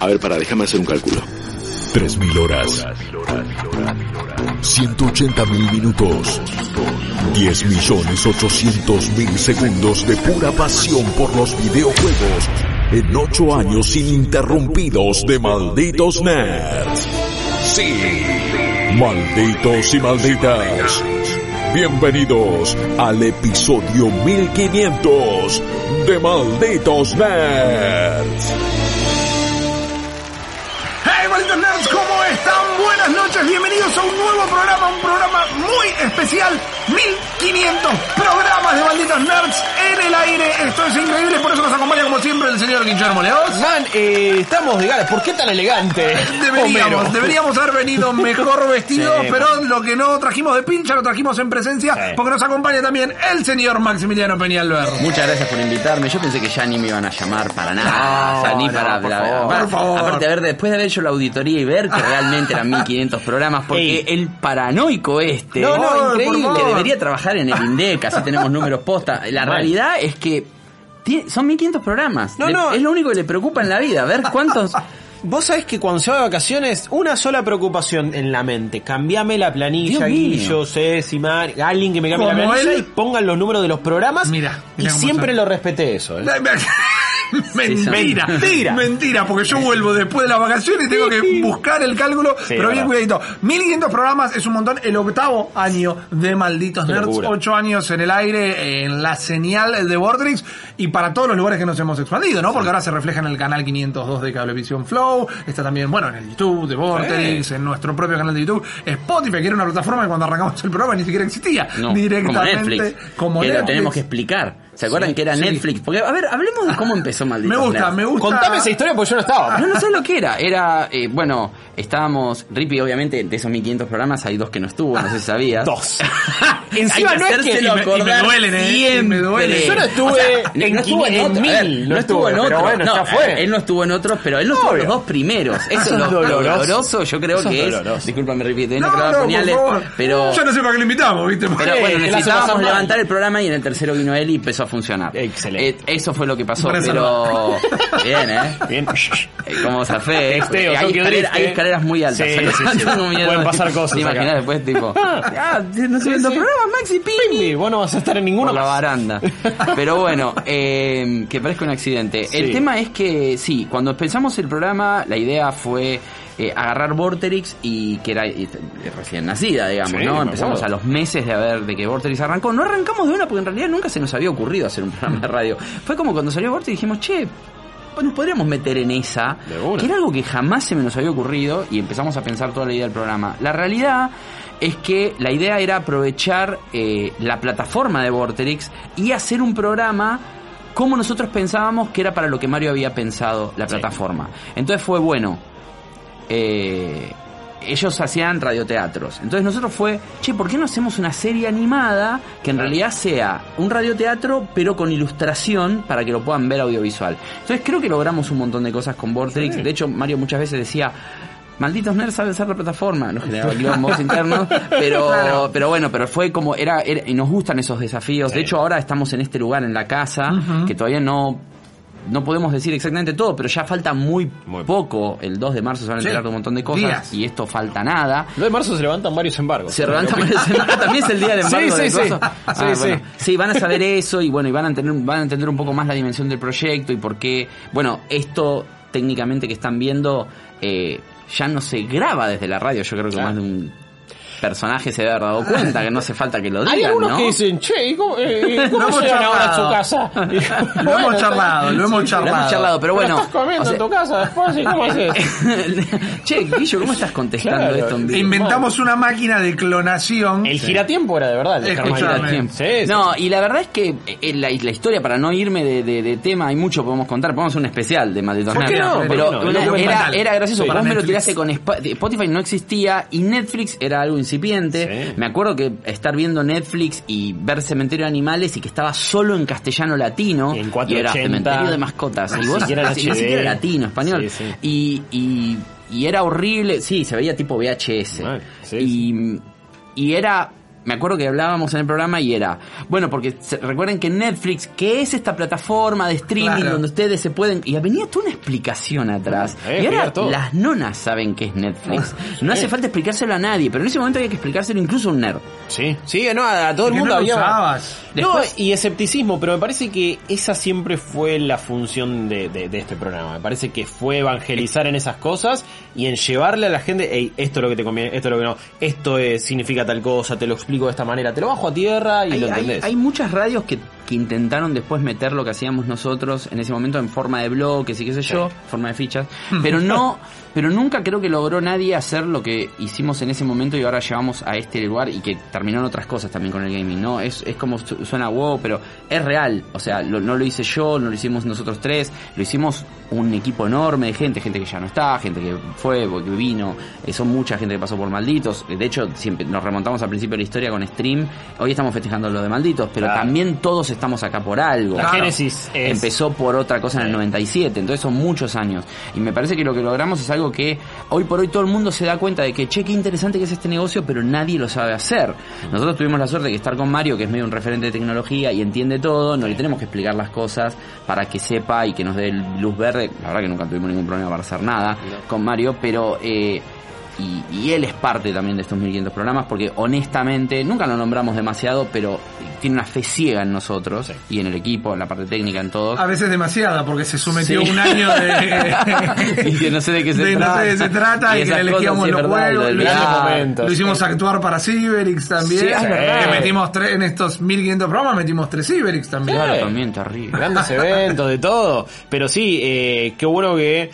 A ver, para, déjame hacer un cálculo. 3.000 horas. 180.000 minutos. 10.800.000 segundos de pura pasión por los videojuegos. En 8 años ininterrumpidos de malditos nerds. Sí. Malditos y malditas. Bienvenidos al episodio 1500 de Malditos Nerds. one. Bienvenidos a un nuevo programa, un programa muy especial. 1500 programas de malditos nerds en el aire. Esto es increíble, por eso nos acompaña como siempre el señor Guillermo Leos. Man, eh, estamos de gala. ¿Por qué tan elegante? Deberíamos, Homero? deberíamos haber venido mejor vestidos, Sí, pero lo que no trajimos de pincha lo trajimos en presencia, Sí. porque nos acompaña también el señor Maximiliano Peñalver. Muchas gracias por invitarme. Yo pensé que ya ni me iban a llamar para nada. No, o sea, ni no, para. por la- favor, aparte- por favor. Aparte, a ver, después de haber hecho la auditoría y ver que realmente eran 1500 programas, porque Ey. el paranoico este, No, no, que increíble. debería trabajar en el INDEC, así tenemos números posta. La Mal. realidad es que tie- son 1500 programas. No, Le- no. Es lo único que le preocupa en la vida, ver cuántos. Vos sabés que cuando se va de vacaciones, una sola preocupación en la mente. Cambiame la planilla. Guillo, Ceci, Mar, alguien que me cambie la planilla él. y pongan los números de los programas. Mira, y mira siempre son. lo respeté eso. ¿eh? Mentira, Mentira. mentira, porque yo vuelvo después de las vacaciones y tengo que buscar el cálculo, Sí, pero bien cuidadito. 1500 programas es un montón, el octavo año de Malditos Nerds, locura. ocho años en el aire, en la señal de Vortex y para todos los lugares que nos hemos expandido, ¿no? Porque ahora se refleja en el canal 502 de Cablevisión Flow, está también, bueno, en el YouTube de Vortex, en nuestro propio canal de YouTube, Spotify, que era una plataforma que cuando arrancamos el programa ni siquiera existía, No, directamente como Netflix. como que lo tenemos que explicar. ¿Se acuerdan Sí, que era sí. Netflix? Porque, a ver, hablemos de cómo empezó Malditos Me gusta, me gusta. Contame esa historia porque yo no estaba. No, no sé lo que era. Era, eh, bueno, estábamos, Rippy, obviamente, de esos 1500 programas hay dos que no estuvo, no sé si sabías. Dos. Encima no es que- y me- y me duelen, ¿eh? Y me duelen. Yo no estuve en estuvo 500, en otro, a ver, mil, no no estuvo en otro. pero bueno, no, ya fue. Él no estuvo en otros, pero él no estuvo en los dos primeros. Eso Eso es lo doloroso. doloroso, yo creo Eso que es. doloroso. Disculpame, Rippy, te No, no, no, puñales, pero. Yo no sé para qué lo invitamos, ¿viste? Pero bueno, necesitábamos levantar el programa y en el tercero vino él y empezó a funcionar. Excelente. Eh, eso fue lo que pasó, pero. Bien, ¿eh? Bien. Eh, Como zafé, eh. Texteo, hay, escalera- hay eh. escaleras muy altas. Sí, sí, sí. Pueden pasar cosas ¿Te imaginas después, tipo, ah, no se programas, Maxi Pini? Vos no vas a estar en ninguno Por la baranda. Pero bueno, eh, que parezca un accidente. El tema es que, sí, cuando empezamos el programa, la idea fue eh, agarrar Vorterix y que era eh, recién nacida, digamos, Sí, ¿no? Empezamos a los meses de haber de que Vorterix arrancó. No arrancamos de una porque en realidad nunca se nos había ocurrido hacer un programa de radio. Fue como cuando salió Vorterix y dijimos, che, pues nos podríamos meter en esa, que era algo que jamás se me nos había ocurrido y empezamos a pensar toda la idea del programa. La realidad es que la idea era aprovechar eh, la plataforma de Vorterix y hacer un programa como nosotros pensábamos que era para lo que Mario había pensado la Sí. plataforma. Entonces fue bueno. Eh, ellos hacían radioteatros. Entonces nosotros fue, che, ¿por qué no hacemos una serie animada que en Claro. realidad sea un radioteatro pero con ilustración para que lo puedan ver audiovisual? Entonces creo que logramos un montón de cosas con Vortex. Sí. De hecho, Mario muchas veces decía, malditos nerds saben ser la plataforma. Nos generaba quilombos internos, pero, Claro. pero bueno, pero fue como, era, era- y nos gustan esos desafíos. De hecho, ahora estamos en este lugar, en la casa, que todavía no... No podemos decir exactamente todo, pero ya falta muy, Muy poco. El 2 de marzo se van a Sí. enterar de un montón de cosas Días. y esto falta nada. El 2 de marzo se levantan varios embargos. Se levantan ah, también es el día del embargo Sí, de sí, sí. Ah, Sí, sí. bueno. Sí, van a saber eso y bueno, y van a entender, van a entender un poco más la dimensión del proyecto y por qué, bueno, esto técnicamente que están viendo eh, ya no se graba desde la radio, yo creo que Claro. más de un personaje se debe haber dado cuenta que no hace falta que lo Hay digan, algunos ¿no? que dicen, che, ¿y ¿cómo, eh, cómo Lo hemos llegan ahora a su casa? Lo hemos charlado, lo hemos Lo charlado. hemos charlado, pero bueno. ¿Estás comiendo o sea- en tu casa después? ¿Y cómo haces? che, Guillo, ¿cómo estás contestando Claro. esto en vivo? Inventamos una máquina de clonación. El giratiempo era de verdad. el el tiempo. Sí, sí. No, y la verdad es que eh, la, la historia, para no irme de, de- de tema, hay mucho que podemos contar. Podemos hacer un especial de Malditos ¿Por qué no? ¿Por Pero no? Un era, era gracioso. Sí. Vos me lo Netflix. tiraste con Sp- Spotify, no existía. Y Netflix era algo incipiente. Sí. Me acuerdo que estar viendo Netflix y ver Cementerio de Animales y que estaba solo en castellano latino. Y en era 480. Cementerio de Mascotas. Y vos, siquiera ni latino, español. Sí, sí. Y, y, y era horrible. Sí, se veía tipo VHS. Mal, y, y era me acuerdo que hablábamos en el programa y era, bueno, porque recuerden que Netflix, que es esta plataforma de streaming Claro. donde ustedes se pueden... Y venía toda una explicación atrás. Eh, y ahora las nonas saben que es Netflix. No hace falta explicárselo a nadie, pero en ese momento había que explicárselo incluso a un nerd. Sí, sí, no, a, a todo el ¿Por qué mundo no lo había. usabas? No, y escepticismo, pero me parece que esa siempre fue la función de, de- de este programa. Me parece que fue evangelizar en esas cosas y en llevarle a la gente, hey, esto es lo que te conviene, esto es lo que no, esto es- significa tal cosa, te lo explico de esta manera, te lo bajo a tierra y hay, lo hay- entendés. hay muchas radios que, que intentaron después meter lo que hacíamos nosotros en ese momento en forma de bloques y qué sé yo, forma de fichas, pero no, pero nunca creo que logró nadie hacer lo que hicimos en ese momento y ahora llevamos a este lugar y que terminaron otras cosas también con el gaming, ¿no? Es, es como su- suena wow, pero es real, o sea, lo- no lo hice yo, no lo hicimos nosotros tres, lo hicimos un equipo enorme de gente, gente que ya no está, gente que fue, que vino, eh, son mucha gente que pasó por Malditos, de hecho siempre nos remontamos al principio de la historia con Stream, hoy estamos festejando lo de Malditos, pero Claro. también todos estamos acá por algo. La Claro. génesis es... Empezó por otra cosa en el 97, entonces son muchos años. Y me parece que lo que logramos es algo que hoy por hoy todo el mundo se da cuenta de que, che, qué interesante que es este negocio, pero nadie lo sabe hacer. Nosotros tuvimos la suerte de que estar con Mario, que es medio un referente de tecnología y entiende todo, no le tenemos que explicar las cosas para que sepa y que nos dé luz verde. La verdad que nunca tuvimos ningún problema para hacer nada con Mario, pero... Eh, y, y él es parte también de estos 1500 programas porque honestamente nunca lo nombramos demasiado, pero tiene una fe ciega en nosotros y en el equipo, en la parte técnica, en todos. A veces demasiada, porque se sometió Sí. un año de... y que no sé de qué se de no trata. sé de qué se trata y, que le elegíamos sí, los juegos. Lo, momentos. lo hicimos actuar para Cyberix también. Sí, es verdad. Que metimos tres, en estos 1500 programas metimos tres Cyberix también. Claro, también terrible. grandes eventos, de todo. Pero sí, eh, qué bueno que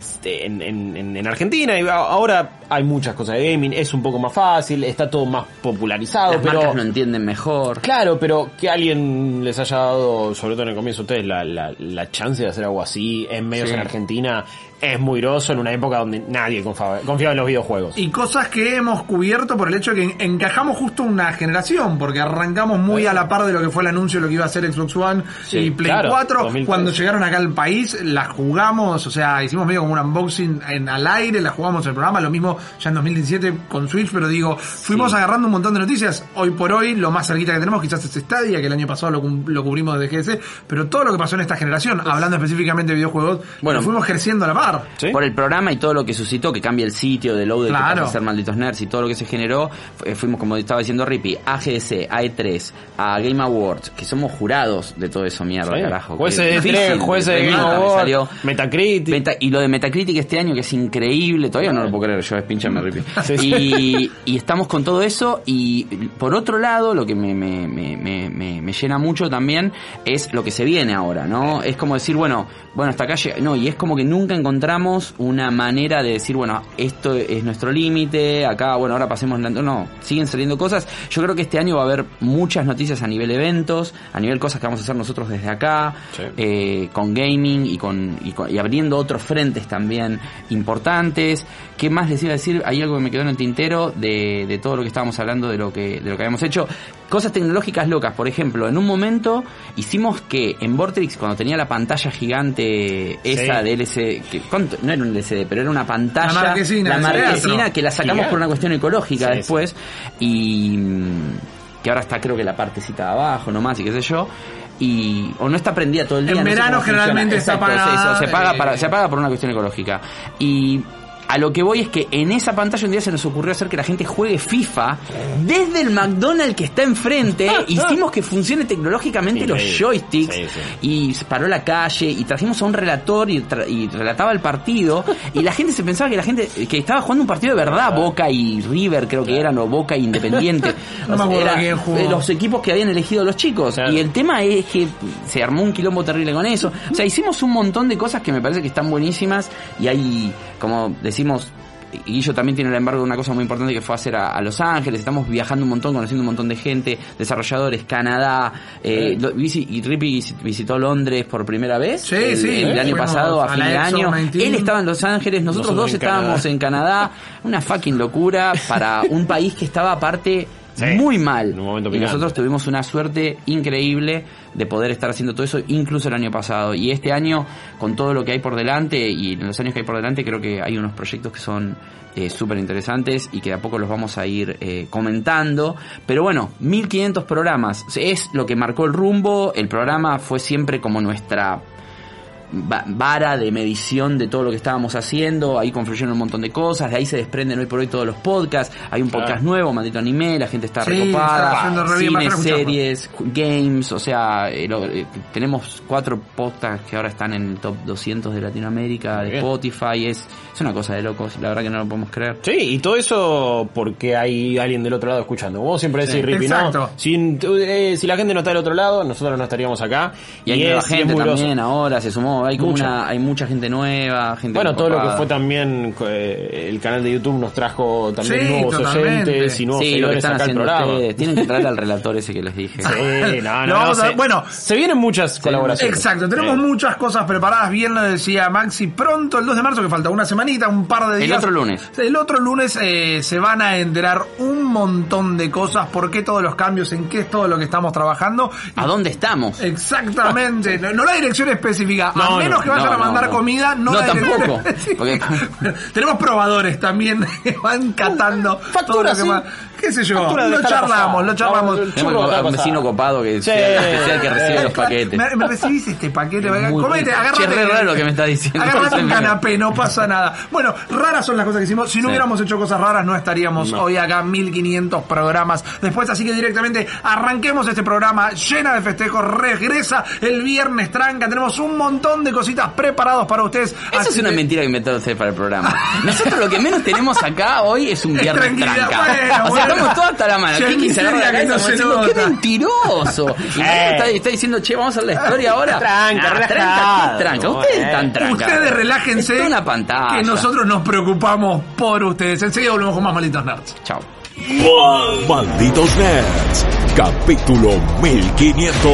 este, en, en- en- en Argentina y ahora hay muchas cosas de gaming, es un poco más fácil, está todo más popularizado, Las pero marcas lo entienden mejor. claro, pero que alguien les haya dado, sobre todo en el comienzo, a ustedes la, la, la chance de hacer algo así en medios Sí. en Argentina es muy groso en una época donde nadie confiaba, confiaba en los videojuegos. Y cosas que hemos cubierto por el hecho de que encajamos justo una generación, porque arrancamos muy a la par de lo que fue el anuncio de lo que iba a ser Xbox One Sí, y Play claro, 4. 2003. Cuando llegaron acá al país, las jugamos, o sea, hicimos medio como un unboxing en, al aire, las jugamos en el programa, lo mismo ya en 2017 con Switch, pero digo, fuimos Sí. agarrando un montón de noticias. Hoy por hoy, lo más cerquita que tenemos quizás es Stadia, que el año pasado lo, lo cubrimos desde GS, pero todo lo que pasó en esta generación, hablando específicamente de videojuegos, Bueno. fuimos creciendo a la par. ¿Sí? Por el programa y todo lo que suscitó, que cambia el sitio de que Claro. pasa a ser malditos nerds y todo lo que se generó, fu- fuimos, como estaba diciendo Rippy, a GDC, a E3, a Game Awards, que somos jurados de todo eso, mierda, Sí. carajo. Jueces de difícil, tres, jueces de Game me Awards. Metacritic. Meta- y lo de Metacritic este año que es increíble, todavía no lo puedo creer, yo Rippy. Sí, sí. Y, y estamos con todo eso y por otro lado lo que me, me, me, me, me- me llena mucho también es lo que se viene ahora, ¿no? Es como decir, bueno, bueno, hasta acá llega- no, y es como que nunca encontramos una manera de decir, bueno, esto es nuestro límite, acá, bueno, ahora pasemos, la- no, siguen saliendo cosas. Yo creo que este año va a haber muchas noticias a nivel eventos, a nivel cosas que vamos a hacer nosotros desde acá, Sí. eh, con gaming y con, y con- y abriendo otros frentes también importantes. ¿Qué más les iba a decir? Hay algo que me quedó en el tintero de, de todo lo que estábamos hablando de lo que de lo que habíamos hecho. Cosas tecnológicas locas, por ejemplo, en un momento hicimos que en Vortex cuando tenía la pantalla gigante esa Sí. de LCD, que ¿cuánto? no era un LCD, pero era una pantalla, La marquesina, la marquesina que la sacamos Gigante. por una cuestión ecológica Sí, después y mm, que ahora está creo que la partecita de abajo nomás y qué sé yo y o no está prendida todo el día En no verano generalmente está Exacto, apagada, se paga eh, para se apaga por una cuestión ecológica y a lo que voy es que en esa pantalla un día se nos ocurrió hacer que la gente juegue FIFA desde el McDonald's que está enfrente. Hicimos que funcione tecnológicamente los joysticks Sí, y se paró la calle y trajimos a un relator y, tra- y relataba el partido y la gente se pensaba que la gente que estaba jugando un partido de verdad, Boca y River creo que eran o Boca e Independiente. No O me sea, acuerdo era quién jugó. de los equipos que habían elegido los chicos Claro. y el tema es que se armó un quilombo terrible con eso. O sea, hicimos un montón de cosas que me parece que están buenísimas y hay, como decimos, y Guillo también tiene el embargo de una cosa muy importante que fue hacer a, a Los Ángeles. Estamos viajando un montón, conociendo un montón de gente, desarrolladores, Canadá. Eh, y Rippy visi- visitó Londres por primera vez. Sí, el, sí, el año pasado, a a fin de año. 19. Él estaba en Los Ángeles, nosotros, Nosotros dos en estábamos Canadá. en Canadá. Una fucking locura para un país que estaba aparte Sí, muy mal. en un momento y nosotros tuvimos una suerte increíble de poder estar haciendo todo eso, incluso el año pasado. Y este año, con todo lo que hay por delante y en los años que hay por delante, creo que hay unos proyectos que son eh, súper interesantes y que de a poco los vamos a ir eh, comentando. Pero bueno, 1500 programas es lo que marcó el rumbo. El programa fue siempre como nuestra vara de medición de todo lo que estábamos haciendo, ahí confluyeron un montón de cosas, de ahí se desprenden hoy por hoy todos los podcasts, hay un podcast Claro. nuevo, Maldito Anime, la gente está Sí, recopada, está cine, series, games, o sea, eh, lo- eh, tenemos cuatro podcasts que ahora están en el top 200 de Latinoamérica, de Bien. Spotify, es, es una cosa de locos, la verdad que no lo podemos creer. Sí, y todo eso porque hay alguien del otro lado escuchando. Vos siempre decís, Rippy, ¿no? Exacto. Si, eh, si la gente no está del otro lado, nosotros no estaríamos acá. Y hay nueva es- gente también ahora, se sumó, hay como Mucha. una, hay mucha gente nueva, gente Bueno, todo lo que fue también eh, el canal de YouTube nos trajo también Sí, nuevos totalmente. oyentes y nuevos Sí, lo que seguidores están acá al haciendo programa. ustedes. Tienen que traer al relator ese que les dije. Sí, no, Lo no, vamos no, a- se, bueno. se vienen muchas colaboraciones. Exacto, tenemos muchas cosas preparadas, bien lo decía Maxi, pronto, el 2 de marzo, que falta una semanita, un par de El días. otro lunes. El otro lunes eh, se van a enterar un montón de cosas, por qué todos los cambios, en qué es todo lo que estamos trabajando. ¿A dónde estamos? Exactamente, no, no la dirección específica, a No, menos no, que vayan no, a mandar comida, no, No, la tampoco, porque- Tenemos probadores también que van catando Factura, todo lo que sí. qué sé yo, lo charlamos, lo charlamos. Que- a un vecino copado que, Sí. sea, que sea el que recibe los paquetes. Me, me recibís este paquete, comete, agárrate. Re raro lo que me está diciendo. Agárrate un canapé, no pasa nada. Bueno, raras son las cosas que hicimos. Si no Sí. hubiéramos hecho cosas raras, no estaríamos No. hoy acá 1500 programas después. Así que directamente arranquemos este programa llena de festejos. Regresa el viernes tranca. Tenemos un montón de cositas preparados para ustedes. Eso Así es una que- mentira que inventaron ustedes para el programa. Nosotros lo que menos tenemos acá hoy es un Es viernes tranca. bueno, o sea, bueno. estamos todos hasta la mano. Kiki se agarra la miseria que cabeza no como se diciendo, ¡qué nota". mentiroso! Y Eh. está, está diciendo, che, vamos a la historia ahora. Tranca, Ah, tranca, relajado. ¿qué tranca? Ustedes Eh. están tranca. Ustedes relájense. Es una pantalla. Que nosotros nos preocupamos por ustedes. Enseguida volvemos con más malditos nerds. Chao. Malditos Nerds, capítulo 1500.